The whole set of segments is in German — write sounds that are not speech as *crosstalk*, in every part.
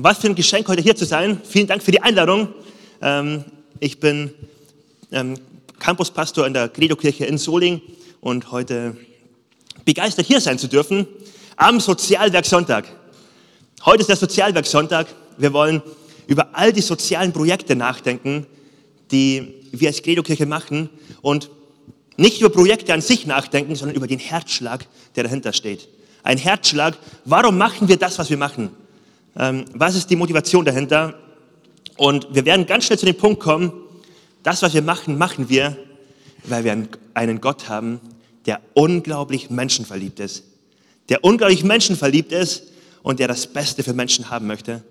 Was für ein Geschenk, heute hier zu sein. Vielen Dank für die Einladung. Ähm, ich bin ähm, Campuspastor in der Credo-Kirche in Soling und heute begeistert hier sein zu dürfen am Sozialwerk Sonntag. Heute ist der Sozialwerk Sonntag. Wir wollen über all die sozialen Projekte nachdenken, die wir als Credo-Kirche machen und nicht über Projekte an sich nachdenken, sondern über den Herzschlag, der dahinter steht. Ein Herzschlag, warum machen wir das, was wir machen? Ähm, was ist die Motivation dahinter? Und wir werden ganz schnell zu dem Punkt kommen, das, was wir machen, machen wir, weil wir einen Gott haben, der unglaublich menschenverliebt ist. Der unglaublich menschenverliebt ist und der das Beste für Menschen haben möchte.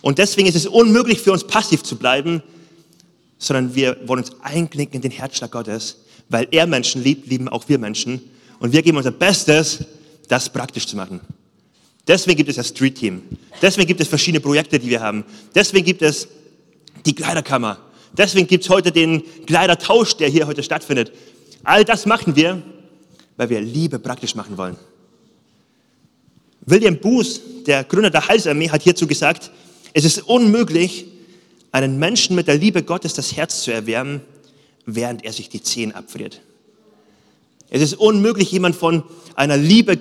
Und deswegen ist es unmöglich für uns passiv zu bleiben, sondern wir wollen uns einknicken in den Herzschlag Gottes. Weil er Menschen liebt, lieben auch wir Menschen. Und wir geben unser Bestes, das praktisch zu machen. Deswegen gibt es das Street Team. Deswegen gibt es verschiedene Projekte, die wir haben. Deswegen gibt es die Kleiderkammer. Deswegen gibt es heute den Kleidertausch, der hier heute stattfindet. All das machen wir, weil wir Liebe praktisch machen wollen. William Booth, der Gründer der Heilsarmee, hat hierzu gesagt, es ist unmöglich, einen Menschen mit der Liebe Gottes das Herz zu erwärmen, während er sich die Zehen abfriert. Es ist unmöglich, jemand von einer Liebe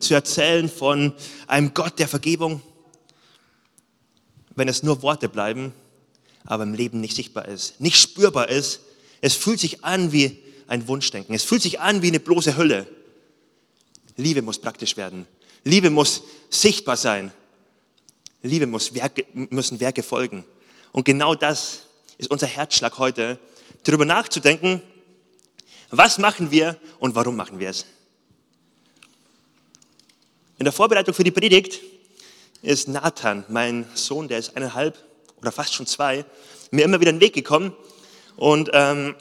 zu erzählen, von einem Gott der Vergebung, wenn es nur Worte bleiben, aber im Leben nicht sichtbar ist, nicht spürbar ist. Es fühlt sich an wie ein Wunschdenken. Es fühlt sich an wie eine bloße Hülle. Liebe muss praktisch werden. Liebe muss sichtbar sein. Liebe muss Werke, müssen Werke folgen. Und genau das ist unser Herzschlag heute, darüber nachzudenken, was machen wir und warum machen wir es. In der Vorbereitung für die Predigt ist Nathan, mein Sohn, der ist eineinhalb oder fast schon zwei, mir immer wieder in den Weg gekommen und ähm,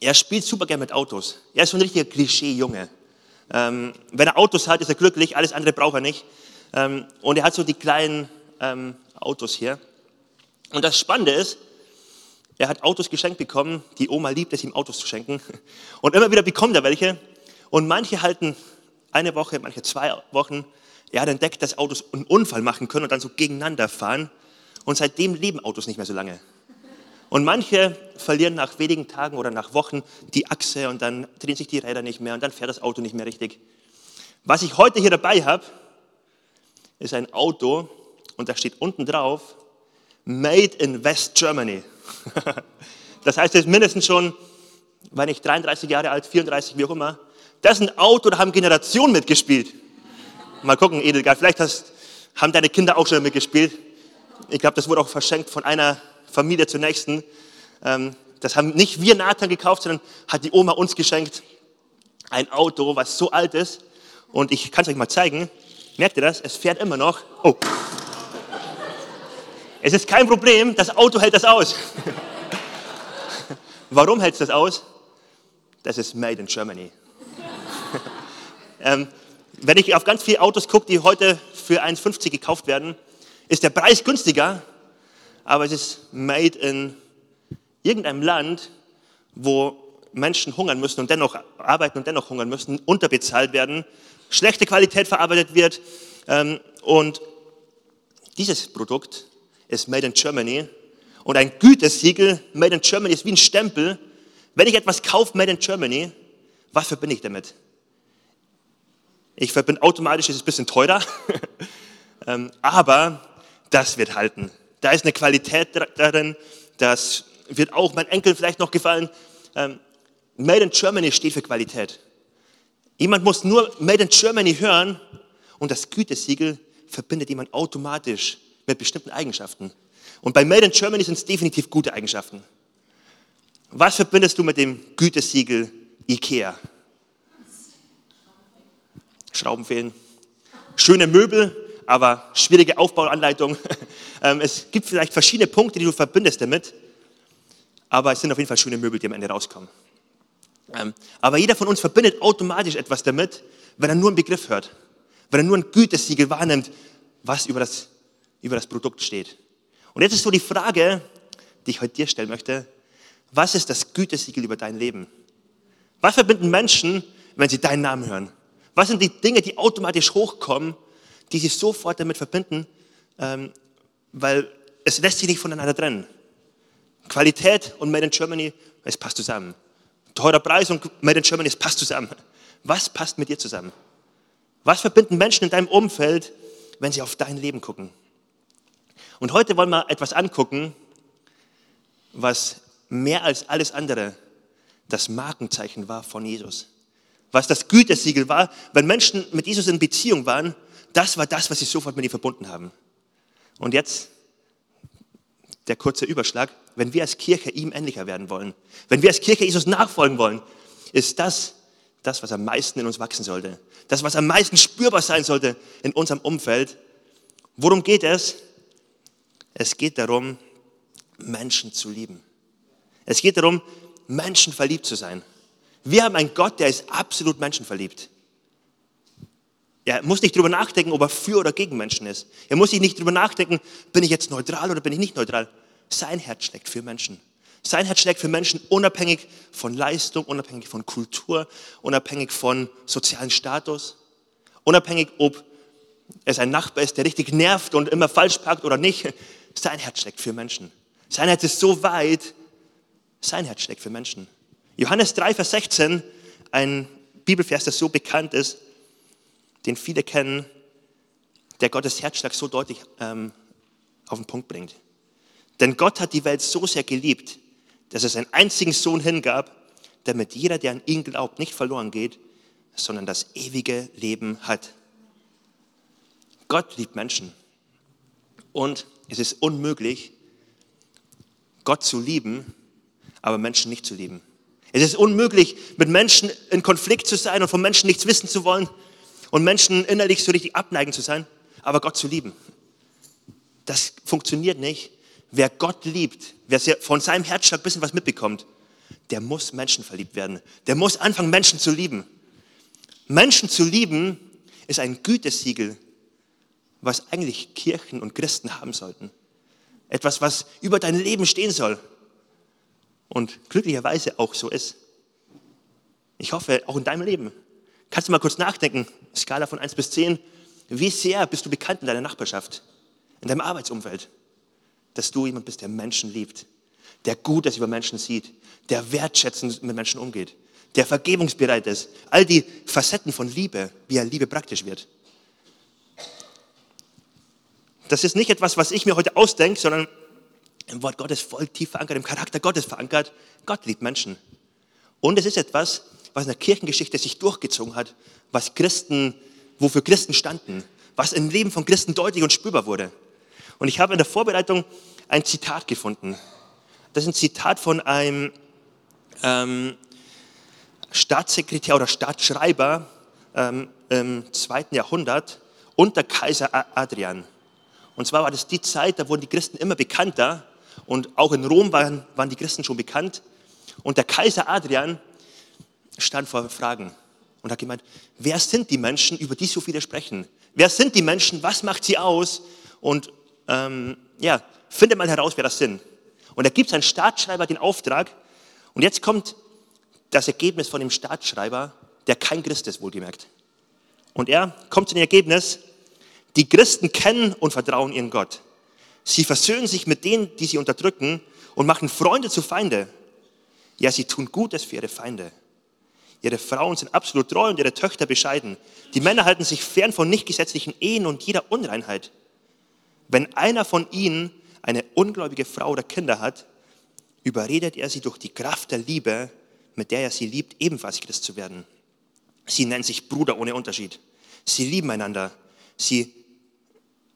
er spielt super gern mit Autos. Er ist so ein richtiger Klischee-Junge. Ähm, wenn er Autos hat, ist er glücklich, alles andere braucht er nicht. Ähm, und er hat so die kleinen ähm, Autos hier. Und das Spannende ist, er hat Autos geschenkt bekommen. Die Oma liebt es, ihm Autos zu schenken. *laughs* Und immer wieder bekommt er welche. Und manche halten eine Woche, manche zwei Wochen. Er hat entdeckt, dass Autos einen Unfall machen können und dann so gegeneinander fahren. Und seitdem leben Autos nicht mehr so lange. Und manche verlieren nach wenigen Tagen oder nach Wochen die Achse und dann drehen sich die Räder nicht mehr und dann fährt das Auto nicht mehr richtig. Was ich heute hier dabei habe, ist ein Auto und da steht unten drauf, Made in West Germany. *laughs* Das heißt, es ist mindestens schon, wenn ich 33 Jahre alt, 34, wie auch immer, das ist ein Auto, da haben Generationen mitgespielt. Mal gucken, Edelgard, vielleicht hast, haben deine Kinder auch schon mitgespielt. Ich glaube, das wurde auch verschenkt von einer Familie zur nächsten. Ähm, das haben nicht wir Nathan gekauft, sondern hat die Oma uns geschenkt. Ein Auto, was so alt ist. Und ich kann es euch mal zeigen. Merkt ihr das? Es fährt immer noch. Oh. Es ist kein Problem, das Auto hält das aus. *laughs* Warum hält es das aus? Das ist made in Germany. Ähm, wenn ich auf ganz viele Autos gucke, die heute für 1,50 gekauft werden, ist der Preis günstiger, aber es ist made in irgendeinem Land, wo Menschen hungern müssen und dennoch arbeiten und dennoch hungern müssen, unterbezahlt werden, schlechte Qualität verarbeitet wird. Ähm, und dieses Produkt ist made in Germany und ein Gütesiegel made in Germany ist wie ein Stempel. Wenn ich etwas kaufe made in Germany, was verbinde ich damit? Ich verbinde automatisch, es ist ein bisschen teurer, *laughs* ähm, aber das wird halten. Da ist eine Qualität darin, das wird auch meinen Enkeln vielleicht noch gefallen. Ähm, Made in Germany steht für Qualität. Jemand muss nur Made in Germany hören und das Gütesiegel verbindet jemand automatisch mit bestimmten Eigenschaften. Und bei Made in Germany sind es definitiv gute Eigenschaften. Was verbindest du mit dem Gütesiegel IKEA? Schrauben fehlen. Schöne Möbel, aber schwierige Aufbauanleitung. *laughs* Ähm, es gibt vielleicht verschiedene Punkte, die du verbindest damit, aber es sind auf jeden Fall schöne Möbel, die am Ende rauskommen. Ähm, aber jeder von uns verbindet automatisch etwas damit, wenn er nur einen Begriff hört, wenn er nur ein Gütesiegel wahrnimmt, was über das, über das Produkt steht. Und jetzt ist so die Frage, die ich heute dir stellen möchte, was ist das Gütesiegel über dein Leben? Was verbinden Menschen, wenn sie deinen Namen hören? Was sind die Dinge, die automatisch hochkommen, die sie sofort damit verbinden, ähm, weil es lässt sich nicht voneinander trennen. Qualität und Made in Germany, es passt zusammen. Teurer Preis und Made in Germany, es passt zusammen. Was passt mit dir zusammen? Was verbinden Menschen in deinem Umfeld, wenn sie auf dein Leben gucken? Und heute wollen wir etwas angucken, was mehr als alles andere das Markenzeichen war von Jesus. Was das Gütesiegel war, wenn Menschen mit Jesus in Beziehung waren, das war das, was sie sofort mit ihm verbunden haben. Und jetzt der kurze Überschlag. Wenn wir als Kirche ihm ähnlicher werden wollen, wenn wir als Kirche Jesus nachfolgen wollen, ist das das, was am meisten in uns wachsen sollte. Das, was am meisten spürbar sein sollte in unserem Umfeld. Worum geht es? Es geht darum, Menschen zu lieben. Es geht darum, Menschen verliebt zu sein. Wir haben einen Gott, der ist absolut menschenverliebt. Er muss nicht drüber nachdenken, ob er für oder gegen Menschen ist. Er muss sich nicht drüber nachdenken, bin ich jetzt neutral oder bin ich nicht neutral. Sein Herz schlägt für Menschen. Sein Herz schlägt für Menschen unabhängig von Leistung, unabhängig von Kultur, unabhängig von sozialen Status, unabhängig, ob es ein Nachbar ist, der richtig nervt und immer falsch parkt oder nicht. Sein Herz schlägt für Menschen. Sein Herz ist so weit, sein Herz schlägt für Menschen. Johannes 3, Vers 16, ein Bibelvers, der so bekannt ist, den viele kennen, der Gottes Herzschlag so deutlich ähm, auf den Punkt bringt. Denn Gott hat die Welt so sehr geliebt, dass er seinen einzigen Sohn hingab, damit jeder, der an ihn glaubt, nicht verloren geht, sondern das ewige Leben hat. Gott liebt Menschen. Und es ist unmöglich, Gott zu lieben, aber Menschen nicht zu lieben. Es ist unmöglich, mit Menschen in Konflikt zu sein und von Menschen nichts wissen zu wollen und Menschen innerlich so richtig abneigen zu sein, aber Gott zu lieben. Das funktioniert nicht. Wer Gott liebt, wer von seinem Herzschlag ein bisschen was mitbekommt, der muss Menschen verliebt werden. Der muss anfangen, Menschen zu lieben. Menschen zu lieben ist ein Gütesiegel, was eigentlich Kirchen und Christen haben sollten. Etwas, was über dein Leben stehen soll und glücklicherweise auch so ist. Ich hoffe, auch in deinem Leben. Kannst du mal kurz nachdenken, Skala von 1 bis 10, wie sehr bist du bekannt in deiner Nachbarschaft, in deinem Arbeitsumfeld, dass du jemand bist, der Menschen liebt, der Gutes über Menschen sieht, der wertschätzend mit Menschen umgeht, der vergebungsbereit ist. All die Facetten von Liebe, wie ja Liebe praktisch wird. Das ist nicht etwas, was ich mir heute ausdenke, sondern im Wort Gottes voll tief verankert, im Charakter Gottes verankert. Gott liebt Menschen. Und es ist etwas, was in der Kirchengeschichte sich durchgezogen hat, was Christen, wofür Christen standen, was im Leben von Christen deutlich und spürbar wurde. Und ich habe in der Vorbereitung ein Zitat gefunden. Das ist ein Zitat von einem ähm, Staatssekretär oder Staatsschreiber ähm, im zweiten Jahrhundert unter Kaiser Adrian. Und zwar war das die Zeit, da wurden die Christen immer bekannter und auch in Rom waren, waren die Christen schon bekannt. Und der Kaiser Adrian stand vor Fragen und hat gemeint, wer sind die Menschen, über die so viele sprechen? Wer sind die Menschen? Was macht sie aus? Und ähm, ja, finde mal heraus, wer das sind. Und er gibt seinem Staatsschreiber den Auftrag. Und jetzt kommt das Ergebnis von dem Staatsschreiber, der kein Christ ist, wohlgemerkt. Und er kommt zu dem Ergebnis, die Christen kennen und vertrauen ihren Gott. Sie versöhnen sich mit denen, die sie unterdrücken und machen Freunde zu Feinde. Ja, sie tun Gutes für ihre Feinde. Ihre Frauen sind absolut treu und ihre Töchter bescheiden. Die Männer halten sich fern von nicht gesetzlichen Ehen und jeder Unreinheit. Wenn einer von ihnen eine ungläubige Frau oder Kinder hat, überredet er sie durch die Kraft der Liebe, mit der er sie liebt, ebenfalls Christ zu werden. Sie nennen sich Bruder ohne Unterschied. Sie lieben einander. Sie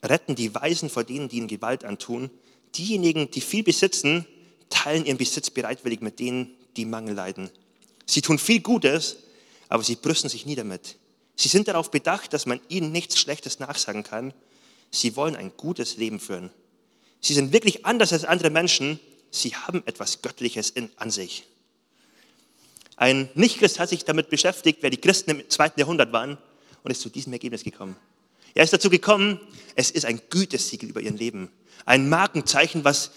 retten die Weisen vor denen, die ihnen Gewalt antun. Diejenigen, die viel besitzen, teilen ihren Besitz bereitwillig mit denen, die Mangel leiden. Sie tun viel Gutes, aber sie brüsten sich nie damit. Sie sind darauf bedacht, dass man ihnen nichts Schlechtes nachsagen kann. Sie wollen ein gutes Leben führen. Sie sind wirklich anders als andere Menschen. Sie haben etwas Göttliches in, an sich. Ein Nichtchrist hat sich damit beschäftigt, wer die Christen im zweiten Jahrhundert waren und ist zu diesem Ergebnis gekommen. Er ist dazu gekommen, es ist ein Gütesiegel über ihren Leben. Ein Markenzeichen, was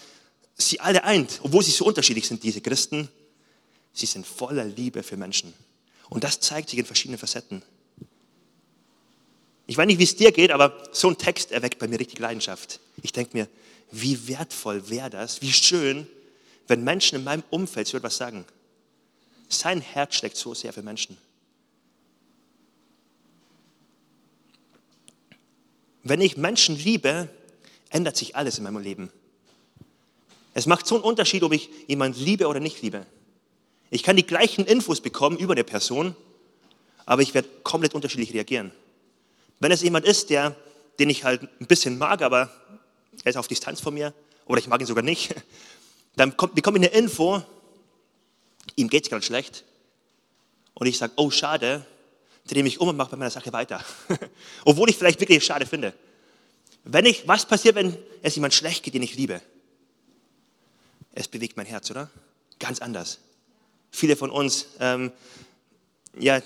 sie alle eint, obwohl sie so unterschiedlich sind, diese Christen. Sie sind voller Liebe für Menschen. Und das zeigt sich in verschiedenen Facetten. Ich weiß nicht, wie es dir geht, aber so ein Text erweckt bei mir richtig Leidenschaft. Ich denke mir, wie wertvoll wäre das, wie schön, wenn Menschen in meinem Umfeld so etwas sagen. Sein Herz schlägt so sehr für Menschen. Wenn ich Menschen liebe, ändert sich alles in meinem Leben. Es macht so einen Unterschied, ob ich jemanden liebe oder nicht liebe. Ich kann die gleichen Infos bekommen über eine Person, aber ich werde komplett unterschiedlich reagieren. Wenn es jemand ist, der, den ich halt ein bisschen mag, aber er ist auf Distanz von mir, oder ich mag ihn sogar nicht, *laughs* dann bekomme ich eine Info, ihm geht es gerade schlecht, und ich sage, oh schade, drehe mich um und mache bei meiner Sache weiter. *laughs* Obwohl ich vielleicht wirklich schade finde. Wenn ich, was passiert, wenn es jemand schlecht geht, den ich liebe? Es bewegt mein Herz, oder? Ganz anders. Viele von uns, ähm, ja,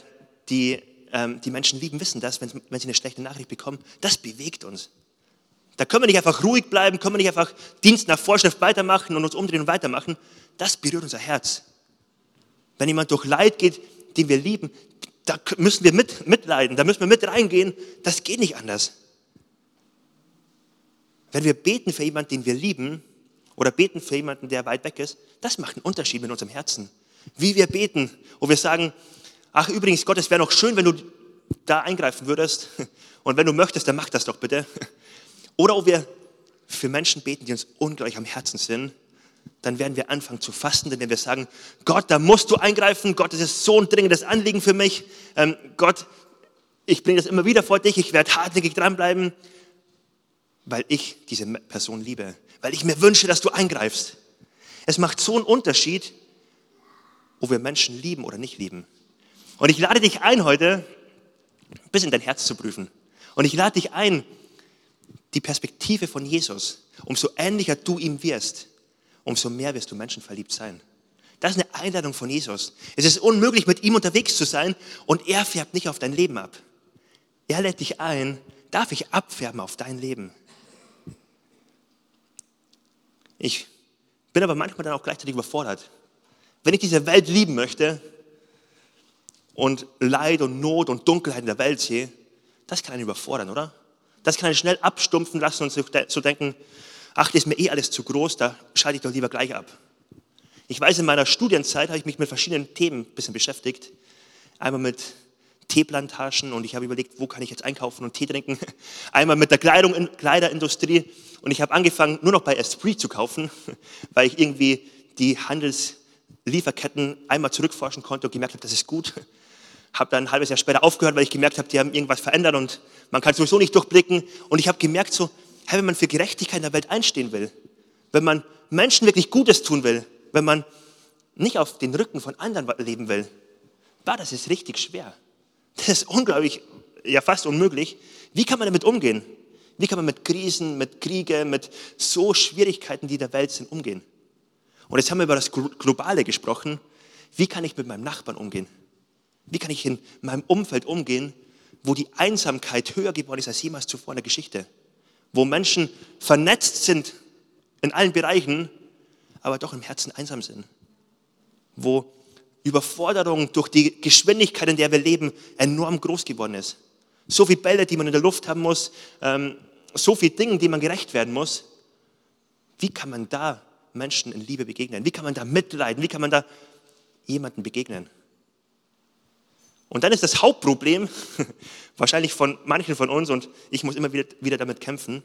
die ähm, die Menschen lieben, wissen das, wenn, wenn sie eine schlechte Nachricht bekommen. Das bewegt uns. Da können wir nicht einfach ruhig bleiben, können wir nicht einfach Dienst nach Vorschrift weitermachen und uns umdrehen und weitermachen. Das berührt unser Herz. Wenn jemand durch Leid geht, den wir lieben, da müssen wir mit, mitleiden, da müssen wir mit reingehen. Das geht nicht anders. Wenn wir beten für jemanden, den wir lieben, oder beten für jemanden, der weit weg ist, das macht einen Unterschied mit unserem Herzen. Wie wir beten, wo wir sagen, ach übrigens, Gott, es wäre noch schön, wenn du da eingreifen würdest. *laughs* Und wenn du möchtest, dann mach das doch bitte. *laughs* Oder ob wir für Menschen beten, die uns ungleich am Herzen sind, dann werden wir anfangen zu fasten, denn wenn wir sagen, Gott, da musst du eingreifen, Gott, das ist so ein dringendes Anliegen für mich, ähm, Gott, ich bringe das immer wieder vor dich, ich werde hartnäckig dranbleiben, weil ich diese Person liebe, weil ich mir wünsche, dass du eingreifst. Es macht so einen Unterschied, ob wir Menschen lieben oder nicht lieben. Und ich lade dich ein heute, ein bisschen dein Herz zu prüfen. Und ich lade dich ein, die Perspektive von Jesus, umso ähnlicher du ihm wirst, umso mehr wirst du menschenverliebt sein. Das ist eine Einladung von Jesus. Es ist unmöglich, mit ihm unterwegs zu sein und er färbt nicht auf dein Leben ab. Er lädt dich ein, darf ich abfärben auf dein Leben. Ich bin aber manchmal dann auch gleichzeitig überfordert. Wenn ich diese Welt lieben möchte, und Leid und Not und Dunkelheit in der Welt sehe, das kann einen überfordern, oder? Das kann einen schnell abstumpfen lassen und zu denken, ach, das ist mir eh alles zu groß, da schalte ich doch lieber gleich ab. Ich weiß, in meiner Studienzeit habe ich mich mit verschiedenen Themen ein bisschen beschäftigt. Einmal mit Teeplantagen und ich habe überlegt, wo kann ich jetzt einkaufen und Tee trinken. *laughs* Einmal mit der Kleidung, Kleiderindustrie und ich habe angefangen, nur noch bei Esprit zu kaufen, *laughs* weil ich irgendwie die Handelslieferketten einmal zurückforschen konnte und gemerkt habe, das ist gut *laughs* habe dann ein halbes Jahr später aufgehört, weil ich gemerkt habe, die haben irgendwas verändert und man kann sowieso nicht durchblicken. Und ich habe gemerkt, so, hey, wenn man für Gerechtigkeit in der Welt einstehen will, wenn man Menschen wirklich Gutes tun will, wenn man nicht auf den Rücken von anderen leben will, war das ist richtig schwer. Das ist unglaublich, ja fast unmöglich. Wie kann man damit umgehen? Wie kann man mit Krisen, mit Kriege, mit so Schwierigkeiten, die der Welt sind, umgehen? Und jetzt haben wir über das Globale gesprochen. Wie kann ich mit meinem Nachbarn umgehen? Wie kann ich in meinem Umfeld umgehen, wo die Einsamkeit höher geworden ist als jemals zuvor in der Geschichte? Wo Menschen vernetzt sind in allen Bereichen, aber doch im Herzen einsam sind. Wo Überforderung durch die Geschwindigkeit, in der wir leben, enorm groß geworden ist. So viele Bälle, die man in der Luft haben muss, ähm, so viele Dinge, die man gerecht werden muss. Wie kann man da Menschen in Liebe begegnen? Wie kann man da mitleiden? Wie kann man da jemanden begegnen? Und dann ist das Hauptproblem, *laughs* wahrscheinlich von manchen von uns, und ich muss immer wieder, wieder damit kämpfen,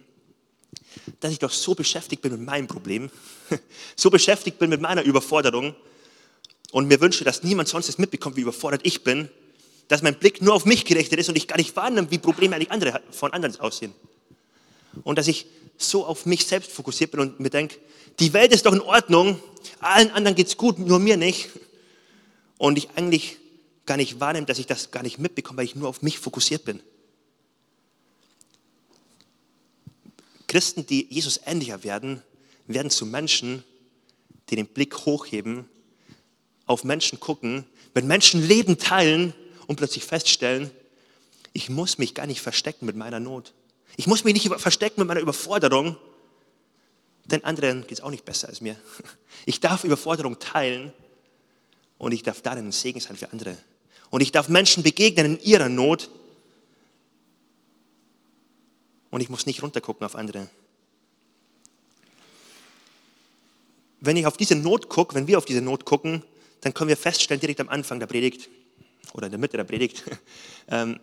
dass ich doch so beschäftigt bin mit meinem Problem, *laughs* so beschäftigt bin mit meiner Überforderung und mir wünsche, dass niemand sonst es mitbekommt, wie überfordert ich bin, dass mein Blick nur auf mich gerichtet ist und ich gar nicht wahrnehme, wie Probleme eigentlich andere, von anderen aussehen. Und dass ich so auf mich selbst fokussiert bin und mir denke, die Welt ist doch in Ordnung, allen anderen geht es gut, nur mir nicht. Und ich eigentlich gar nicht wahrnimmt, dass ich das gar nicht mitbekomme, weil ich nur auf mich fokussiert bin. Christen, die Jesus ähnlicher werden, werden zu Menschen, die den Blick hochheben, auf Menschen gucken, mit Menschen Leben teilen und plötzlich feststellen, ich muss mich gar nicht verstecken mit meiner Not. Ich muss mich nicht verstecken mit meiner Überforderung, denn anderen geht es auch nicht besser als mir. Ich darf Überforderung teilen und ich darf darin ein Segen sein für andere. Und ich darf Menschen begegnen in ihrer Not. Und ich muss nicht runtergucken auf andere. wenn ich auf diese Not gucke, wenn wir auf diese Not gucken, dann können wir feststellen, direkt am Anfang der Predigt oder in der Mitte der Predigt, *laughs* ähm,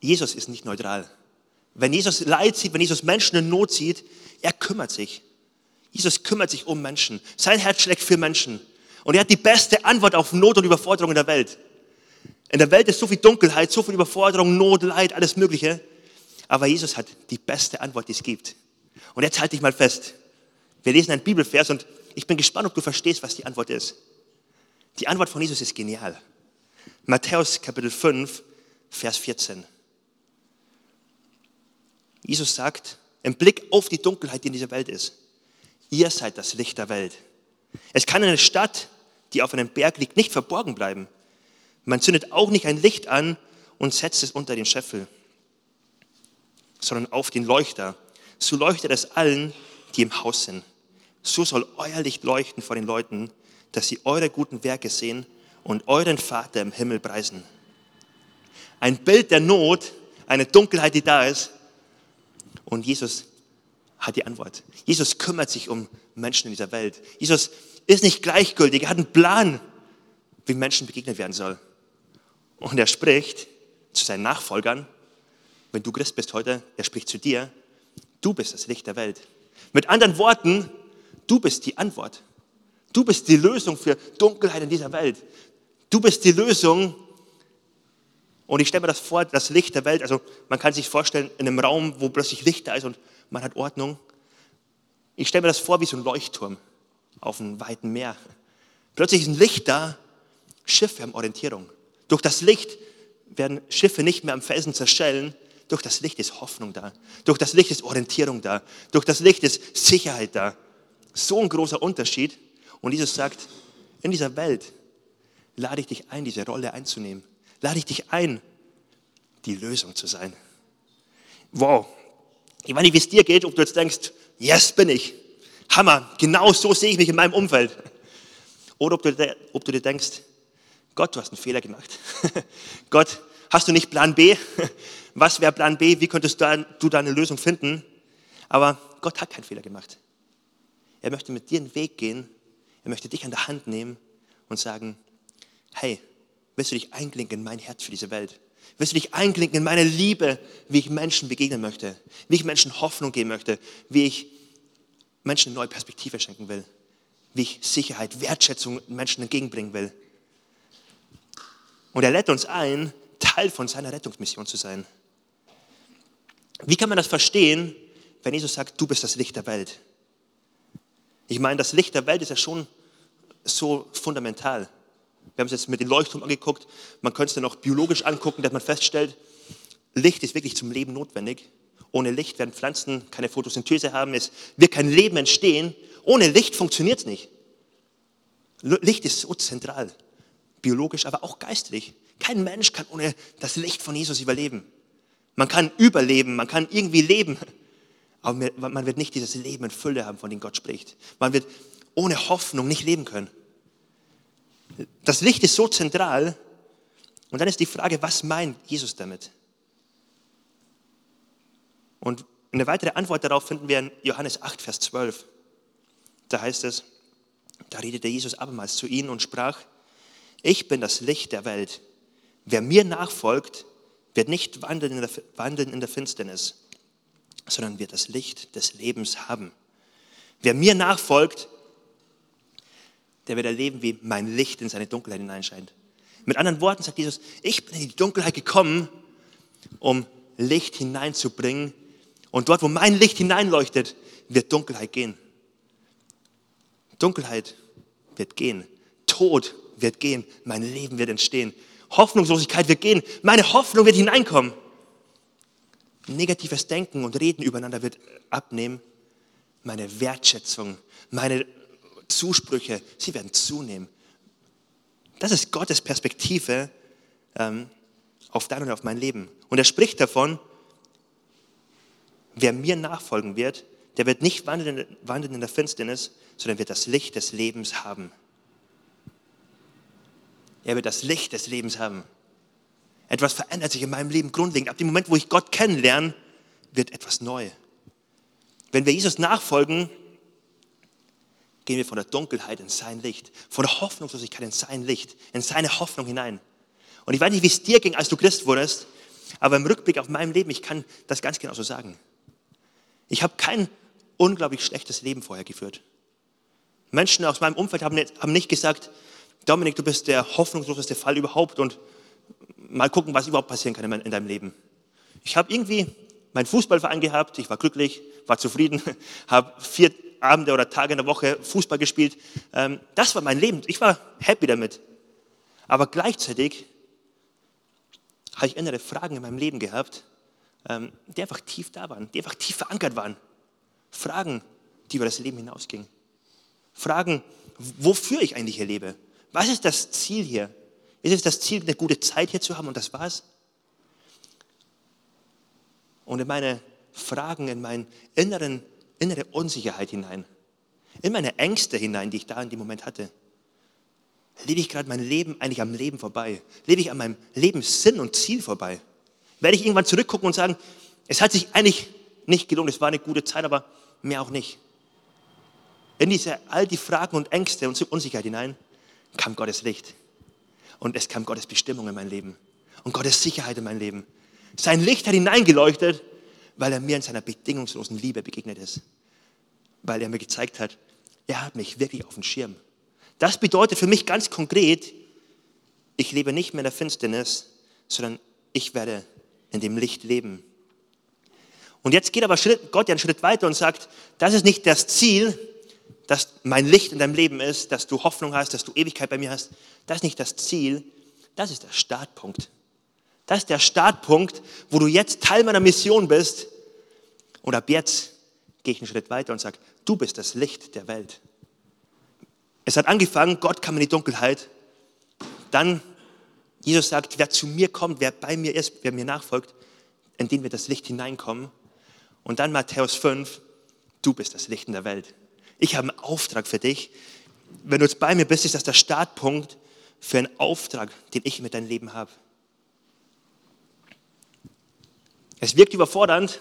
Jesus ist nicht neutral. Wenn Jesus Leid sieht, wenn Jesus Menschen in Not sieht, er kümmert sich. Jesus kümmert sich um Menschen. Sein Herz schlägt für Menschen. Und er hat die beste Antwort auf Not und Überforderung in der Welt. In der Welt ist so viel Dunkelheit, so viel Überforderung, Not, Leid, alles Mögliche. Aber Jesus hat die beste Antwort, die es gibt. Und jetzt halte ich mal fest. Wir lesen einen Bibelvers und ich bin gespannt, ob du verstehst, was die Antwort ist. Die Antwort von Jesus ist genial. Matthäus Kapitel 5, Vers 14. Jesus sagt, im Blick auf die Dunkelheit, die in dieser Welt ist, ihr seid das Licht der Welt. Es kann eine Stadt, die auf einem Berg liegt, nicht verborgen bleiben. Man zündet auch nicht ein Licht an und setzt es unter den Scheffel, sondern auf den Leuchter. So leuchtet es allen, die im Haus sind. So soll euer Licht leuchten vor den Leuten, dass sie eure guten Werke sehen und euren Vater im Himmel preisen. Ein Bild der Not, eine Dunkelheit, die da ist. Und Jesus hat die Antwort. Jesus kümmert sich um Menschen in dieser Welt. Jesus ist nicht gleichgültig. Er hat einen Plan, wie Menschen begegnet werden soll. Und er spricht zu seinen Nachfolgern, wenn du Christ bist heute, er spricht zu dir, du bist das Licht der Welt. Mit anderen Worten, du bist die Antwort. Du bist die Lösung für Dunkelheit in dieser Welt. Du bist die Lösung. Und ich stelle mir das vor, das Licht der Welt, also man kann sich vorstellen, in einem Raum, wo plötzlich Licht da ist und man hat Ordnung. Ich stelle mir das vor wie so ein Leuchtturm auf einem weiten Meer. Plötzlich ist ein Licht da, Schiffe haben Orientierung. Durch das Licht werden Schiffe nicht mehr am Felsen zerschellen. Durch das Licht ist Hoffnung da. Durch das Licht ist Orientierung da. Durch das Licht ist Sicherheit da. So ein großer Unterschied. Und Jesus sagt, in dieser Welt lade ich dich ein, diese Rolle einzunehmen. Lade ich dich ein, die Lösung zu sein. Wow. Ich weiß nicht, wie es dir geht, ob du jetzt denkst, yes, bin ich. Hammer, genau so sehe ich mich in meinem Umfeld. Oder ob du, ob du dir denkst, Gott, du hast einen Fehler gemacht. *laughs* Gott, hast du nicht Plan B? *laughs* Was wäre Plan B? Wie könntest du da eine Lösung finden? Aber Gott hat keinen Fehler gemacht. Er möchte mit dir einen Weg gehen. Er möchte dich an der Hand nehmen und sagen, hey, willst du dich einklinken in mein Herz für diese Welt? Willst du dich einklinken in meine Liebe, wie ich Menschen begegnen möchte? Wie ich Menschen Hoffnung geben möchte? Wie ich Menschen eine neue Perspektive schenken will? Wie ich Sicherheit, Wertschätzung Menschen entgegenbringen will? Und er lädt uns ein, Teil von seiner Rettungsmission zu sein. Wie kann man das verstehen, wenn Jesus sagt, du bist das Licht der Welt? Ich meine, das Licht der Welt ist ja schon so fundamental. Wir haben es jetzt mit dem Leuchtturm angeguckt. Man könnte es dann auch biologisch angucken, dass man feststellt, Licht ist wirklich zum Leben notwendig. Ohne Licht werden Pflanzen keine Photosynthese haben. Es wird kein Leben entstehen. Ohne Licht funktioniert es nicht. Licht ist so zentral biologisch, aber auch geistlich. Kein Mensch kann ohne das Licht von Jesus überleben. Man kann überleben, man kann irgendwie leben, aber man wird nicht dieses Leben in Fülle haben, von dem Gott spricht. Man wird ohne Hoffnung nicht leben können. Das Licht ist so zentral und dann ist die Frage, was meint Jesus damit? Und eine weitere Antwort darauf finden wir in Johannes 8, Vers 12. Da heißt es, da redete Jesus abermals zu ihnen und sprach, ich bin das Licht der Welt. Wer mir nachfolgt, wird nicht wandeln in der, wandeln in der Finsternis, sondern wird das Licht des Lebens haben. Wer mir nachfolgt, der wird erleben, wie mein Licht in seine Dunkelheit hineinscheint. Mit anderen Worten sagt Jesus, ich bin in die Dunkelheit gekommen, um Licht hineinzubringen. Und dort, wo mein Licht hineinleuchtet, wird Dunkelheit gehen. Dunkelheit wird gehen. Tod wird gehen, mein Leben wird entstehen. Hoffnungslosigkeit wird gehen, meine Hoffnung wird hineinkommen. Negatives Denken und Reden übereinander wird abnehmen. Meine Wertschätzung, meine Zusprüche, sie werden zunehmen. Das ist Gottes Perspektive ähm, auf dein und auf mein Leben. Und er spricht davon, wer mir nachfolgen wird, der wird nicht wandeln, wandeln in der Finsternis, sondern wird das Licht des Lebens haben. Er wird das Licht des Lebens haben. Etwas verändert sich in meinem Leben grundlegend. Ab dem Moment, wo ich Gott kennenlerne, wird etwas neu. Wenn wir Jesus nachfolgen, gehen wir von der Dunkelheit in sein Licht, von der Hoffnungslosigkeit in sein Licht, in seine Hoffnung hinein. Und ich weiß nicht, wie es dir ging, als du Christ wurdest, aber im Rückblick auf mein Leben, ich kann das ganz genau so sagen. Ich habe kein unglaublich schlechtes Leben vorher geführt. Menschen aus meinem Umfeld haben nicht gesagt, Dominik, du bist der hoffnungsloseste Fall überhaupt und mal gucken, was überhaupt passieren kann in deinem Leben. Ich habe irgendwie meinen Fußballverein gehabt, ich war glücklich, war zufrieden, *laughs* habe vier Abende oder Tage in der Woche Fußball gespielt. Ähm, das war mein Leben, ich war happy damit. Aber gleichzeitig habe ich innere Fragen in meinem Leben gehabt, ähm, die einfach tief da waren, die einfach tief verankert waren. Fragen, die über das Leben hinausgingen. Fragen, wofür ich eigentlich hier lebe. Was ist das Ziel hier? Ist es das Ziel, eine gute Zeit hier zu haben und das war's? Und in meine Fragen, in meine inneren, innere Unsicherheit hinein, in meine Ängste hinein, die ich da in dem Moment hatte, lebe ich gerade mein Leben eigentlich am Leben vorbei? Lebe ich an meinem Lebenssinn und Ziel vorbei? Werde ich irgendwann zurückgucken und sagen, es hat sich eigentlich nicht gelohnt, es war eine gute Zeit, aber mehr auch nicht. In diese all die Fragen und Ängste und Unsicherheit hinein kam Gottes Licht. Und es kam Gottes Bestimmung in mein Leben. Und Gottes Sicherheit in mein Leben. Sein Licht hat hineingeleuchtet, weil er mir in seiner bedingungslosen Liebe begegnet ist. Weil er mir gezeigt hat, er hat mich wirklich auf dem Schirm. Das bedeutet für mich ganz konkret, ich lebe nicht mehr in der Finsternis, sondern ich werde in dem Licht leben. Und jetzt geht aber Gott ja einen Schritt weiter und sagt, das ist nicht das Ziel, dass mein Licht in deinem Leben ist, dass du Hoffnung hast, dass du Ewigkeit bei mir hast. Das ist nicht das Ziel, das ist der Startpunkt. Das ist der Startpunkt, wo du jetzt Teil meiner Mission bist. Und ab jetzt gehe ich einen Schritt weiter und sage, du bist das Licht der Welt. Es hat angefangen, Gott kam in die Dunkelheit. Dann, Jesus sagt, wer zu mir kommt, wer bei mir ist, wer mir nachfolgt, in den wir das Licht hineinkommen. Und dann Matthäus 5, du bist das Licht in der Welt. Ich habe einen Auftrag für dich. Wenn du jetzt bei mir bist, ist das der Startpunkt für einen Auftrag, den ich mit deinem Leben habe. Es wirkt überfordernd.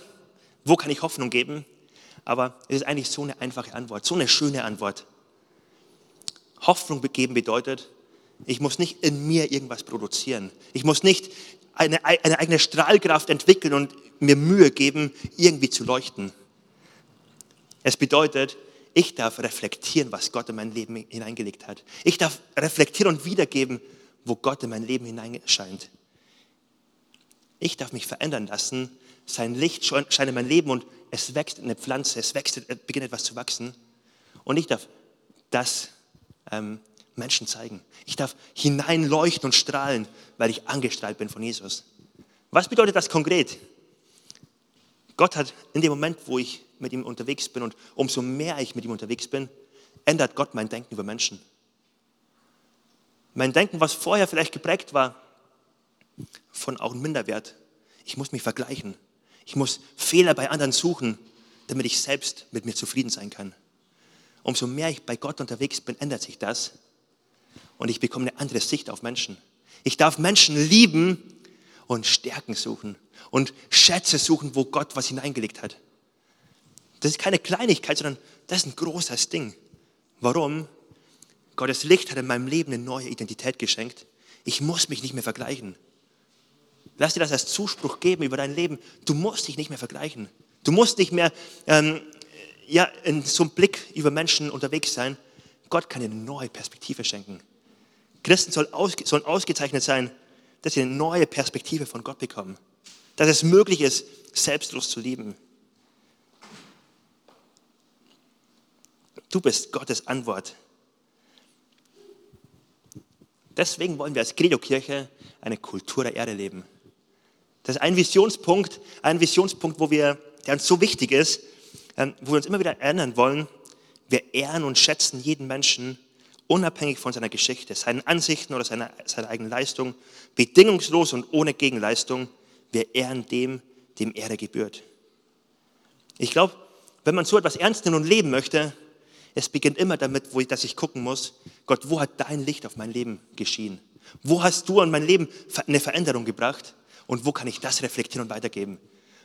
Wo kann ich Hoffnung geben? Aber es ist eigentlich so eine einfache Antwort, so eine schöne Antwort. Hoffnung geben bedeutet, ich muss nicht in mir irgendwas produzieren. Ich muss nicht eine, eine eigene Strahlkraft entwickeln und mir Mühe geben, irgendwie zu leuchten. Es bedeutet, ich darf reflektieren, was Gott in mein Leben hineingelegt hat. Ich darf reflektieren und wiedergeben, wo Gott in mein Leben hineinscheint. Ich darf mich verändern lassen. Sein Licht scheint in mein Leben und es wächst eine Pflanze, es wächst, es beginnt etwas zu wachsen. Und ich darf das ähm, Menschen zeigen. Ich darf hineinleuchten und strahlen, weil ich angestrahlt bin von Jesus. Was bedeutet das konkret? Gott hat in dem Moment, wo ich mit ihm unterwegs bin und umso mehr ich mit ihm unterwegs bin, ändert Gott mein Denken über Menschen. Mein Denken, was vorher vielleicht geprägt war von auch Minderwert. Ich muss mich vergleichen. Ich muss Fehler bei anderen suchen, damit ich selbst mit mir zufrieden sein kann. Umso mehr ich bei Gott unterwegs bin, ändert sich das. Und ich bekomme eine andere Sicht auf Menschen. Ich darf Menschen lieben und Stärken suchen und Schätze suchen, wo Gott was hineingelegt hat. Das ist keine Kleinigkeit, sondern das ist ein großes Ding. Warum? Gottes Licht hat in meinem Leben eine neue Identität geschenkt. Ich muss mich nicht mehr vergleichen. Lass dir das als Zuspruch geben über dein Leben. Du musst dich nicht mehr vergleichen. Du musst nicht mehr ähm, ja, in so einem Blick über Menschen unterwegs sein. Gott kann dir eine neue Perspektive schenken. Christen sollen, ausge sollen ausgezeichnet sein, dass sie eine neue Perspektive von Gott bekommen. Dass es möglich ist, selbstlos zu lieben. Du bist Gottes Antwort. Deswegen wollen wir als Credo-Kirche eine Kultur der Erde leben. Das ist ein Visionspunkt, ein Visionspunkt, wo wir, der uns so wichtig ist, ähm, wo wir uns immer wieder erinnern wollen, wir ehren und schätzen jeden Menschen, unabhängig von seiner Geschichte, seinen Ansichten oder seiner, seiner eigenen Leistung, bedingungslos und ohne Gegenleistung. Wir ehren dem, dem Ehre gebührt. Ich glaube, wenn man so etwas ernst nimmt und leben möchte, es beginnt immer damit, wo ich, dass ich gucken muss, Gott, wo hat dein Licht auf mein Leben geschienen? Wo hast du an mein Leben eine Veränderung gebracht? Und wo kann ich das reflektieren und weitergeben?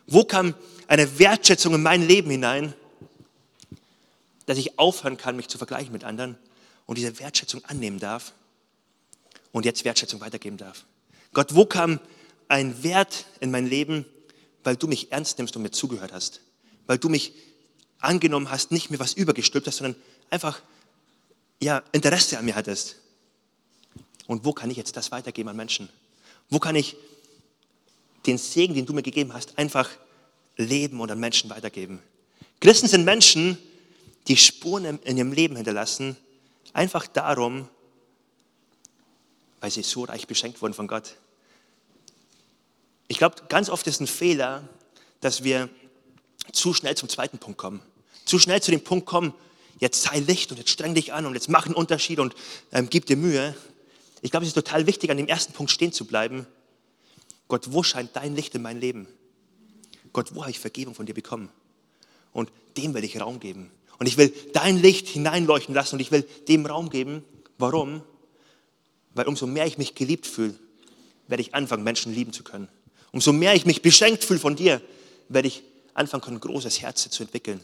Wo kam eine Wertschätzung in mein Leben hinein, dass ich aufhören kann, mich zu vergleichen mit anderen und diese Wertschätzung annehmen darf und jetzt Wertschätzung weitergeben darf. Gott, wo kam ein Wert in mein Leben, weil du mich ernst nimmst und mir zugehört hast? Weil du mich angenommen hast, nicht mir was übergestülpt hast, sondern einfach ja, Interesse an mir hattest. Und wo kann ich jetzt das weitergeben an Menschen? Wo kann ich den Segen, den du mir gegeben hast, einfach leben und an Menschen weitergeben? Christen sind Menschen, die Spuren in ihrem Leben hinterlassen, einfach darum, weil sie so reich beschenkt wurden von Gott. Ich glaube, ganz oft ist ein Fehler, dass wir zu schnell zum zweiten Punkt kommen. Zu schnell zu dem Punkt kommen, jetzt sei Licht und jetzt streng dich an und jetzt mach einen Unterschied und ähm, gib dir Mühe. Ich glaube, es ist total wichtig, an dem ersten Punkt stehen zu bleiben. Gott, wo scheint dein Licht in mein Leben? Gott, wo habe ich Vergebung von dir bekommen? Und dem will ich Raum geben. Und ich will dein Licht hineinleuchten lassen und ich will dem Raum geben. Warum? Weil umso mehr ich mich geliebt fühle, werde ich anfangen, Menschen lieben zu können. Umso mehr ich mich beschenkt fühle von dir, werde ich anfangen können, großes Herz zu entwickeln.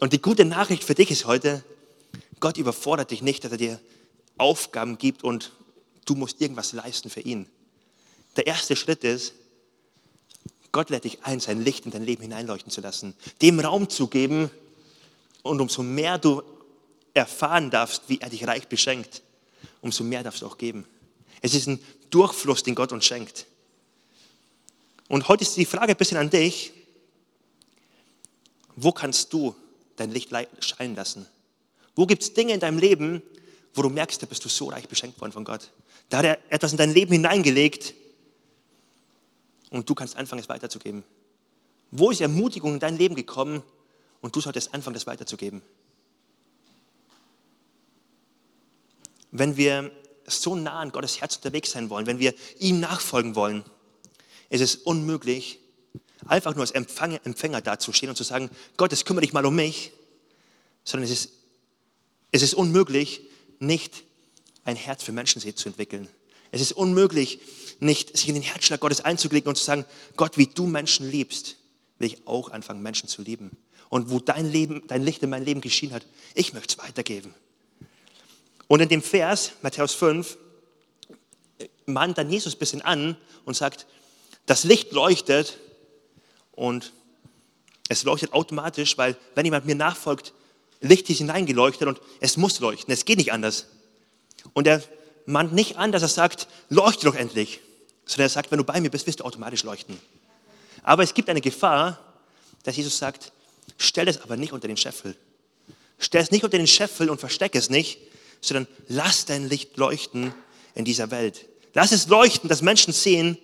Und die gute Nachricht für dich ist heute, Gott überfordert dich nicht, dass er dir Aufgaben gibt und du musst irgendwas leisten für ihn. Der erste Schritt ist, Gott lädt dich ein, sein Licht in dein Leben hineinleuchten zu lassen, dem Raum zu geben und umso mehr du erfahren darfst, wie er dich reich beschenkt, umso mehr darfst du auch geben. Es ist ein Durchfluss, den Gott uns schenkt. Und heute ist die Frage ein bisschen an dich, wo kannst du dein Licht scheinen lassen? Wo gibt es Dinge in deinem Leben, wo du merkst, da bist du so reich beschenkt worden von Gott? Da hat er etwas in dein Leben hineingelegt und du kannst anfangen, es weiterzugeben. Wo ist Ermutigung in dein Leben gekommen und du solltest anfangen, das weiterzugeben? Wenn wir so nah an Gottes Herz unterwegs sein wollen, wenn wir ihm nachfolgen wollen, ist es unmöglich, einfach nur als Empfänger, dazustehen und zu sagen, Gott, es kümmere dich mal um mich, sondern es ist, es ist unmöglich, nicht ein Herz für Menschen zu entwickeln. Es ist unmöglich, nicht sich in den Herzschlag Gottes einzuklicken und zu sagen, Gott, wie du Menschen liebst, will ich auch anfangen, Menschen zu lieben. Und wo dein Leben, dein Licht in mein Leben geschienen hat, ich möchte es weitergeben. Und in dem Vers, Matthäus 5, mahnt dann Jesus ein bisschen an und sagt, das Licht leuchtet und es leuchtet automatisch, weil wenn jemand mir nachfolgt, Licht ist hineingeleuchtet und es muss leuchten, es geht nicht anders. Und er mahnt nicht an, dass er sagt, leuchte doch endlich, sondern er sagt, wenn du bei mir bist, wirst du automatisch leuchten. Aber es gibt eine Gefahr, dass Jesus sagt, stell es aber nicht unter den Scheffel. Stell es nicht unter den Scheffel und versteck es nicht, sondern lass dein Licht leuchten in dieser Welt. Lass es leuchten, dass Menschen sehen,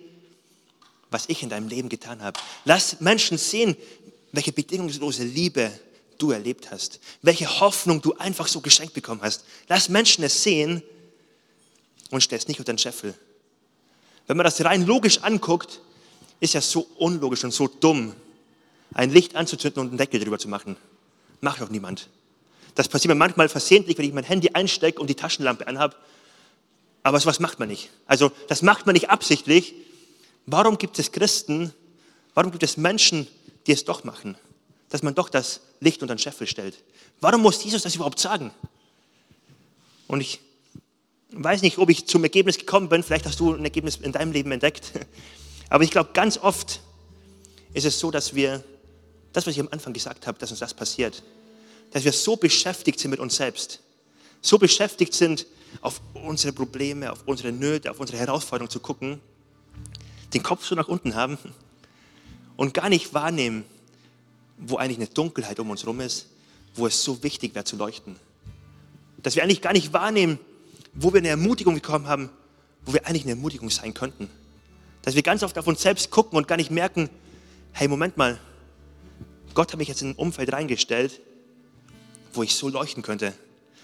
was ich in deinem Leben getan habe. Lass Menschen sehen, welche bedingungslose Liebe du erlebt hast, welche Hoffnung du einfach so geschenkt bekommen hast. Lass Menschen es sehen und stell es nicht unter den Scheffel. Wenn man das rein logisch anguckt, ist ja so unlogisch und so dumm, ein Licht anzuzünden und einen Deckel drüber zu machen. Macht doch niemand. Das passiert mir manchmal versehentlich, wenn ich mein Handy einstecke und die Taschenlampe anhabe. Aber sowas macht man nicht. Also das macht man nicht absichtlich, Warum gibt es Christen, warum gibt es Menschen, die es doch machen? Dass man doch das Licht unter den Scheffel stellt. Warum muss Jesus das überhaupt sagen? Und ich weiß nicht, ob ich zum Ergebnis gekommen bin, vielleicht hast du ein Ergebnis in deinem Leben entdeckt. *laughs* Aber ich glaube, ganz oft ist es so, dass wir, das, was ich am Anfang gesagt habe, dass uns das passiert, dass wir so beschäftigt sind mit uns selbst, so beschäftigt sind, auf unsere Probleme, auf unsere Nöte, auf unsere Herausforderungen zu gucken, den Kopf so nach unten haben *laughs* und gar nicht wahrnehmen, wo eigentlich eine Dunkelheit um uns herum ist, wo es so wichtig wäre zu leuchten. Dass wir eigentlich gar nicht wahrnehmen, wo wir eine Ermutigung bekommen haben, wo wir eigentlich eine Ermutigung sein könnten. Dass wir ganz oft auf uns selbst gucken und gar nicht merken, hey, Moment mal, Gott hat mich jetzt in ein Umfeld reingestellt, wo ich so leuchten könnte.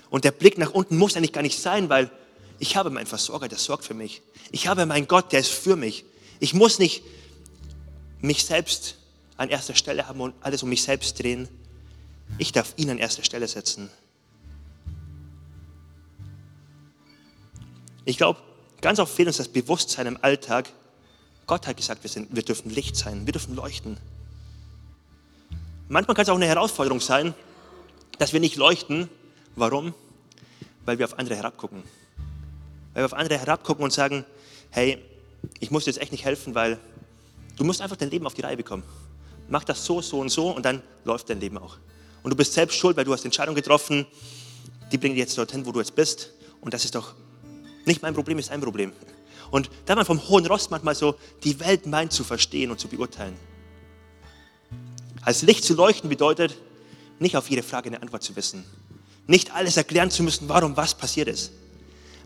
Und der Blick nach unten muss eigentlich gar nicht sein, weil ich habe meinen Versorger, der sorgt für mich. Ich habe meinen Gott, der ist für mich. Ich muss nicht mich selbst an erster Stelle haben und alles um mich selbst drehen. Ich darf ihn an erster Stelle setzen. Ich glaube, ganz oft fehlt uns das Bewusstsein im Alltag. Gott hat gesagt, wir, sind, wir dürfen Licht sein, wir dürfen leuchten. Manchmal kann es auch eine Herausforderung sein, dass wir nicht leuchten. Warum? Weil wir auf andere herabgucken. Weil wir auf andere herabgucken und sagen, hey, ich muss dir jetzt echt nicht helfen, weil du musst einfach dein Leben auf die Reihe bekommen. Mach das so, so und so und dann läuft dein Leben auch. Und du bist selbst schuld, weil du hast Entscheidungen getroffen, die bringen dich jetzt dorthin, wo du jetzt bist. Und das ist doch nicht mein Problem, ist ein Problem. Und da man vom hohen Ross manchmal so die Welt meint zu verstehen und zu beurteilen. Als Licht zu leuchten bedeutet, nicht auf jede Frage eine Antwort zu wissen. Nicht alles erklären zu müssen, warum was passiert ist.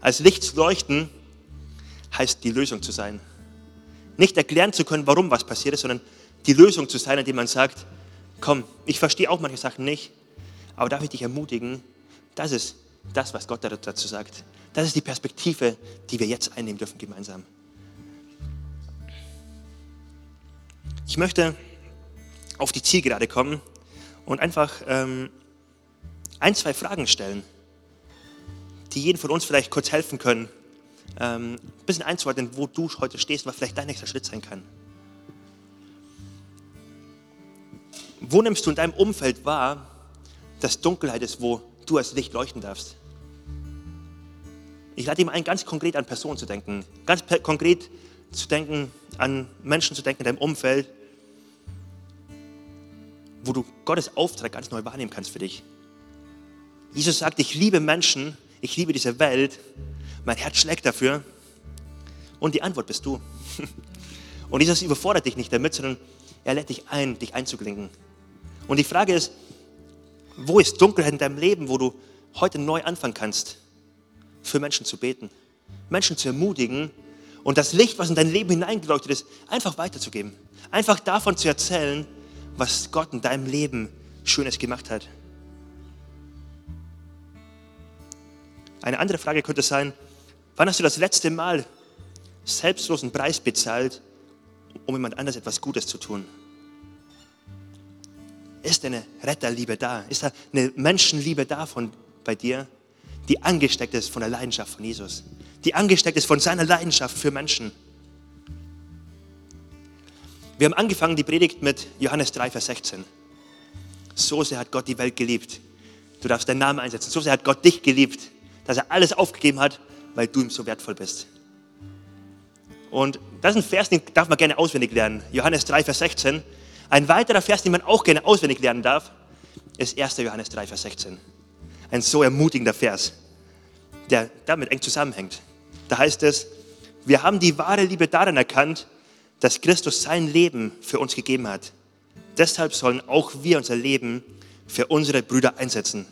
Als Licht zu leuchten heißt die Lösung zu sein. Nicht erklären zu können, warum was passiert ist, sondern die Lösung zu sein, indem man sagt, komm, ich verstehe auch manche Sachen nicht, aber darf ich dich ermutigen, das ist das, was Gott dazu sagt. Das ist die Perspektive, die wir jetzt einnehmen dürfen gemeinsam. Ich möchte auf die Zielgerade kommen und einfach ähm, ein, zwei Fragen stellen, die jeden von uns vielleicht kurz helfen können, ähm, ein bisschen einzuordnen, wo du heute stehst, was vielleicht dein nächster Schritt sein kann. Wo nimmst du in deinem Umfeld wahr, dass Dunkelheit ist, wo du als Licht leuchten darfst? Ich lade ihm ein, ganz konkret an Personen zu denken, ganz konkret zu denken, an Menschen zu denken in deinem Umfeld, wo du Gottes Auftrag ganz neu wahrnehmen kannst für dich. Jesus sagt, ich liebe Menschen, ich liebe diese Welt, mein Herz schlägt dafür. Und die Antwort bist du. *laughs* Und Jesus überfordert dich nicht damit, sondern er lädt dich ein, dich einzuklinken. Und die Frage ist, wo ist Dunkelheit in deinem Leben, wo du heute neu anfangen kannst, für Menschen zu beten, Menschen zu ermutigen und das Licht, was in dein Leben hineingeleuchtet ist, einfach weiterzugeben. Einfach davon zu erzählen, was Gott in deinem Leben Schönes gemacht hat. Eine andere Frage könnte sein, wann hast du das letzte Mal selbstlosen Preis bezahlt, um jemand anders etwas Gutes zu tun? Ist eine Retterliebe da? Ist da eine Menschenliebe da von, bei dir, die angesteckt ist von der Leidenschaft von Jesus? Die angesteckt ist von seiner Leidenschaft für Menschen? Wir haben angefangen die Predigt mit Johannes 3, Vers 16. So sehr hat Gott die Welt geliebt. Du darfst deinen Namen einsetzen. So sehr hat Gott dich geliebt, dass er alles aufgegeben hat, weil du ihm so wertvoll bist. Und das ist ein Vers, den darf man gerne auswendig lernen. Johannes 3, Vers 16. Ein weiterer Vers, den man auch gerne auswendig lernen darf, ist 1. Johannes 3, Vers 16. Ein so ermutigender Vers, der damit eng zusammenhängt. Da heißt es, wir haben die wahre Liebe darin erkannt, dass Christus sein Leben für uns gegeben hat. Deshalb sollen auch wir unser Leben für unsere Brüder einsetzen.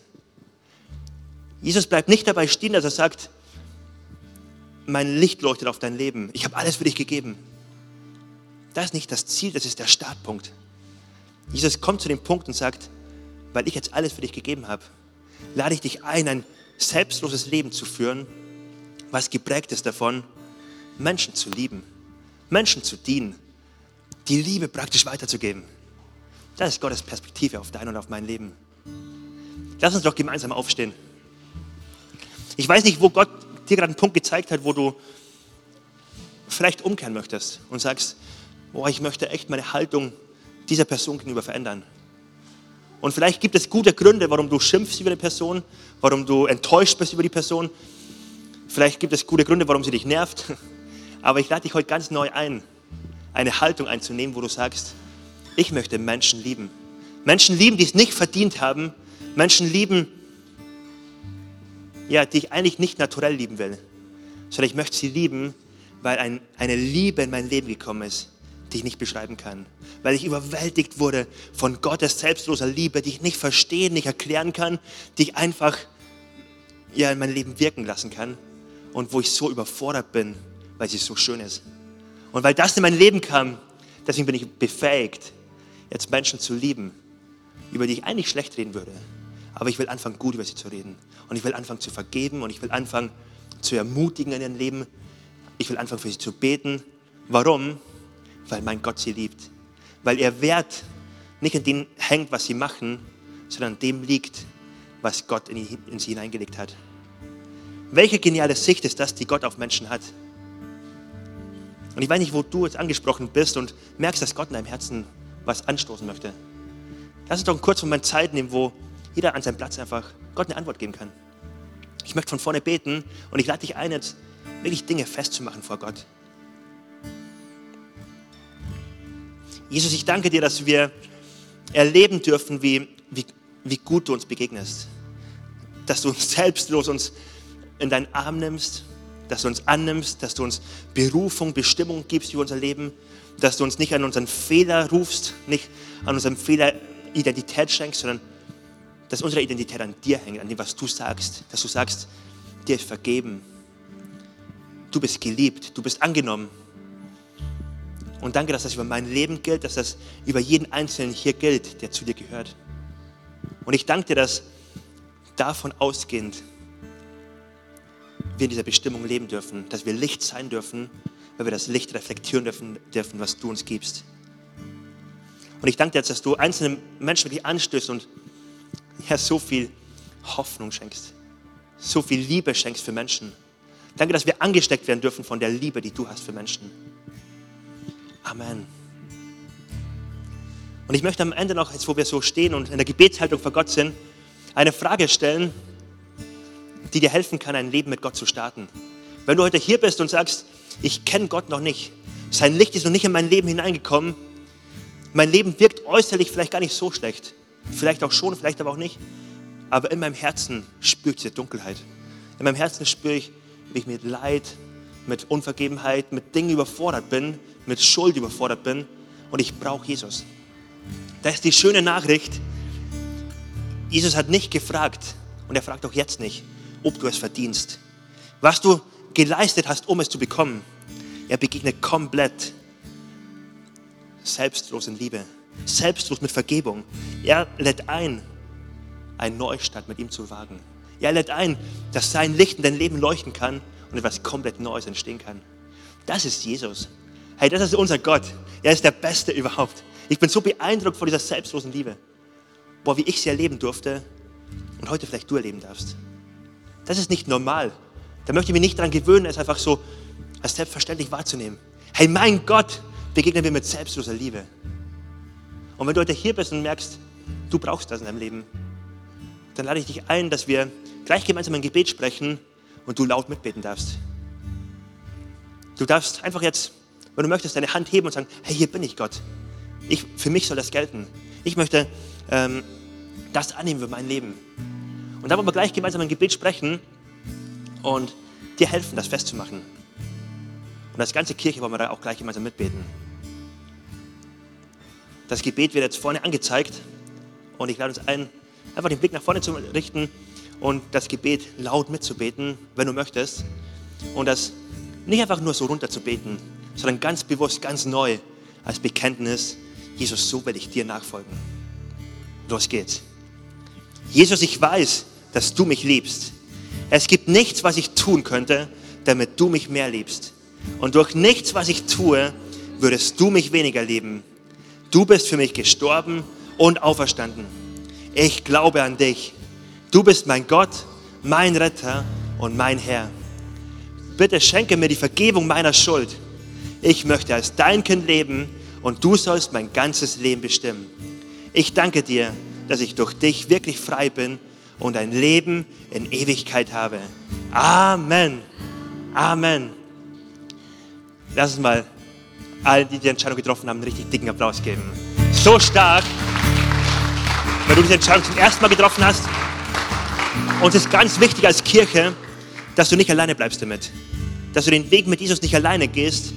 Jesus bleibt nicht dabei stehen, dass er sagt, mein Licht leuchtet auf dein Leben. Ich habe alles für dich gegeben. Das ist nicht das Ziel, das ist der Startpunkt. Jesus kommt zu dem Punkt und sagt, weil ich jetzt alles für dich gegeben habe, lade ich dich ein, ein selbstloses Leben zu führen, was geprägt ist davon, Menschen zu lieben. Menschen zu dienen, die Liebe praktisch weiterzugeben. Das ist Gottes Perspektive auf dein und auf mein Leben. Lass uns doch gemeinsam aufstehen. Ich weiß nicht, wo Gott dir gerade einen Punkt gezeigt hat, wo du vielleicht umkehren möchtest und sagst, boah, ich möchte echt meine Haltung dieser Person gegenüber verändern. Und vielleicht gibt es gute Gründe, warum du schimpfst über die Person, warum du enttäuscht bist über die Person. Vielleicht gibt es gute Gründe, warum sie dich nervt. *laughs* Aber ich lade dich heute ganz neu ein, eine Haltung einzunehmen, wo du sagst, ich möchte Menschen lieben. Menschen lieben, die es nicht verdient haben. Menschen lieben, ja, die ich eigentlich nicht naturell lieben will, sondern ich möchte sie lieben, weil ein, eine Liebe in mein Leben gekommen ist, die ich nicht beschreiben kann. Weil ich überwältigt wurde von Gottes selbstloser Liebe, die ich nicht verstehen, nicht erklären kann, die ich einfach ja, in mein Leben wirken lassen kann und wo ich so überfordert bin weil sie so schön ist. Und weil das in mein Leben kam, deswegen bin ich befähigt, jetzt Menschen zu lieben, über die ich eigentlich schlecht reden würde. Aber ich will anfangen, gut über sie zu reden. Und ich will anfangen zu vergeben und ich will anfangen zu ermutigen in ihrem Leben. Ich will anfangen, für sie zu beten. Warum? Weil mein Gott sie liebt. Weil ihr Wert nicht in dem hängt, was sie machen, sondern an dem liegt, was Gott in, in sie hineingelegt hat. Welche geniale Sicht ist das, die Gott auf Menschen hat? Und ich weiß nicht, wo du jetzt angesprochen bist und merkst, dass Gott in deinem Herzen was anstoßen möchte. Lass uns doch einen kurzen Moment Zeit nehmen, wo jeder an seinem Platz einfach Gott eine Antwort geben kann. Ich möchte von vorne beten und ich lade dich ein, jetzt wirklich Dinge festzumachen vor Gott. Jesus, ich danke dir, dass wir erleben dürfen, wie, wie, wie gut du uns begegnest. Dass du uns selbstlos uns in deinen Arm nimmst, dass du uns annimmst, dass du uns Berufung, Bestimmung gibst für unser Leben, dass du uns nicht an unseren Fehler rufst, nicht an unserem Fehler Identität schenkst, sondern dass unsere Identität an dir hängt, an dem, was du sagst, dass du sagst, dir ist vergeben, du bist geliebt, du bist angenommen, und danke, dass das über mein Leben gilt, dass das über jeden Einzelnen hier gilt, der zu dir gehört. Und ich danke dir, dass davon ausgehend wir in dieser Bestimmung leben dürfen, dass wir Licht sein dürfen, weil wir das Licht reflektieren dürfen, dürfen was du uns gibst. Und ich danke dir jetzt, dass du einzelnen Menschen wirklich anstößt und ja, so viel Hoffnung schenkst, so viel Liebe schenkst für Menschen. Danke, dass wir angesteckt werden dürfen von der Liebe, die du hast für Menschen. Amen. Und ich möchte am Ende noch, jetzt wo wir so stehen und in der Gebetshaltung vor Gott sind, eine Frage stellen, die dir helfen kann, ein Leben mit Gott zu starten. Wenn du heute hier bist und sagst, ich kenne Gott noch nicht, sein Licht ist noch nicht in mein Leben hineingekommen, mein Leben wirkt äußerlich vielleicht gar nicht so schlecht, vielleicht auch schon, vielleicht aber auch nicht, aber in meinem Herzen ich diese Dunkelheit. In meinem Herzen spüre ich, wie ich mit Leid, mit Unvergebenheit, mit Dingen überfordert bin, mit Schuld überfordert bin und ich brauche Jesus. Das ist die schöne Nachricht. Jesus hat nicht gefragt und er fragt auch jetzt nicht, ob du es verdienst. Was du geleistet hast, um es zu bekommen. Er begegnet komplett selbstlos in Liebe, selbstlos mit Vergebung. Er lädt ein, einen Neustart mit ihm zu wagen. Er lädt ein, dass sein Licht in dein Leben leuchten kann und etwas komplett Neues entstehen kann. Das ist Jesus. Hey, das ist unser Gott. Er ist der Beste überhaupt. Ich bin so beeindruckt von dieser selbstlosen Liebe. Boah, wie ich sie erleben durfte und heute vielleicht du erleben darfst. Das ist nicht normal. Da möchte ich mich nicht daran gewöhnen, es einfach so als selbstverständlich wahrzunehmen. Hey, mein Gott, begegnen wir mit selbstloser Liebe. Und wenn du heute hier bist und merkst, du brauchst das in deinem Leben, dann lade ich dich ein, dass wir gleich gemeinsam ein Gebet sprechen und du laut mitbeten darfst. Du darfst einfach jetzt, wenn du möchtest, deine Hand heben und sagen, hey, hier bin ich Gott. Ich, für mich soll das gelten. Ich möchte ähm, das annehmen für mein Leben. Und dann wollen wir gleich gemeinsam ein Gebet sprechen und dir helfen, das festzumachen. Und als ganze Kirche wollen wir da auch gleich gemeinsam mitbeten. Das Gebet wird jetzt vorne angezeigt und ich lade uns ein, einfach den Blick nach vorne zu richten und das Gebet laut mitzubeten, wenn du möchtest. Und das nicht einfach nur so runter zu beten, sondern ganz bewusst, ganz neu als Bekenntnis, Jesus, so will ich dir nachfolgen. Los geht's. Jesus, ich weiß, dass du mich liebst. Es gibt nichts, was ich tun könnte, damit du mich mehr liebst. Und durch nichts, was ich tue, würdest du mich weniger lieben. Du bist für mich gestorben und auferstanden. Ich glaube an dich Du bist mein Gott, mein Retter und mein Herr. Bitte schenke mir die Vergebung meiner Schuld. Ich möchte als dein Kind leben und du sollst mein ganzes Leben bestimmen. Ich danke dir, dass ich durch dich wirklich frei bin und ein Leben in Ewigkeit habe. Amen. Amen. Lass uns mal allen, die die Entscheidung getroffen haben, einen richtig dicken Applaus geben. So stark. Wenn du diese Entscheidung zum ersten Mal getroffen hast, und es ist ganz wichtig als Kirche, dass du nicht alleine bleibst damit. Dass du den Weg mit Jesus nicht alleine gehst.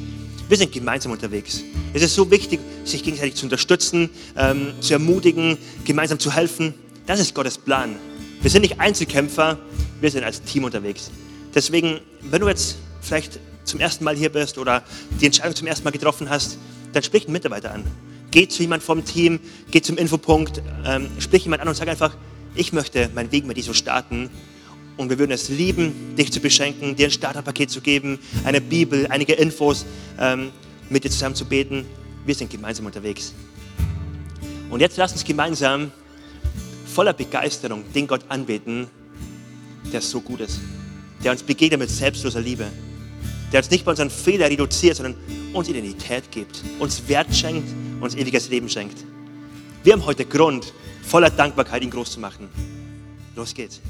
Wir sind gemeinsam unterwegs. Es ist so wichtig, sich gegenseitig zu unterstützen, ähm, zu ermutigen, gemeinsam zu helfen. Das ist Gottes Plan. Wir sind nicht Einzelkämpfer, wir sind als Team unterwegs. Deswegen, wenn du jetzt vielleicht zum ersten Mal hier bist oder die Entscheidung zum ersten Mal getroffen hast, dann sprich einen Mitarbeiter an. Geh zu jemand vom Team, geh zum Infopunkt, ähm, sprich jemand an und sag einfach, ich möchte meinen Weg mit Jesus starten und wir würden es lieben, dich zu beschenken, dir ein Starterpaket zu geben, eine Bibel, einige Infos, ähm, mit dir zusammen zu beten. Wir sind gemeinsam unterwegs. Und jetzt lass uns gemeinsam voller Begeisterung den Gott anbeten, der so gut ist, der uns begegnet mit selbstloser Liebe, der uns nicht bei unseren Fehlern reduziert, sondern uns Identität gibt, uns Wert schenkt, uns ewiges Leben schenkt. Wir haben heute Grund, voller Dankbarkeit ihn groß zu machen. Los geht's.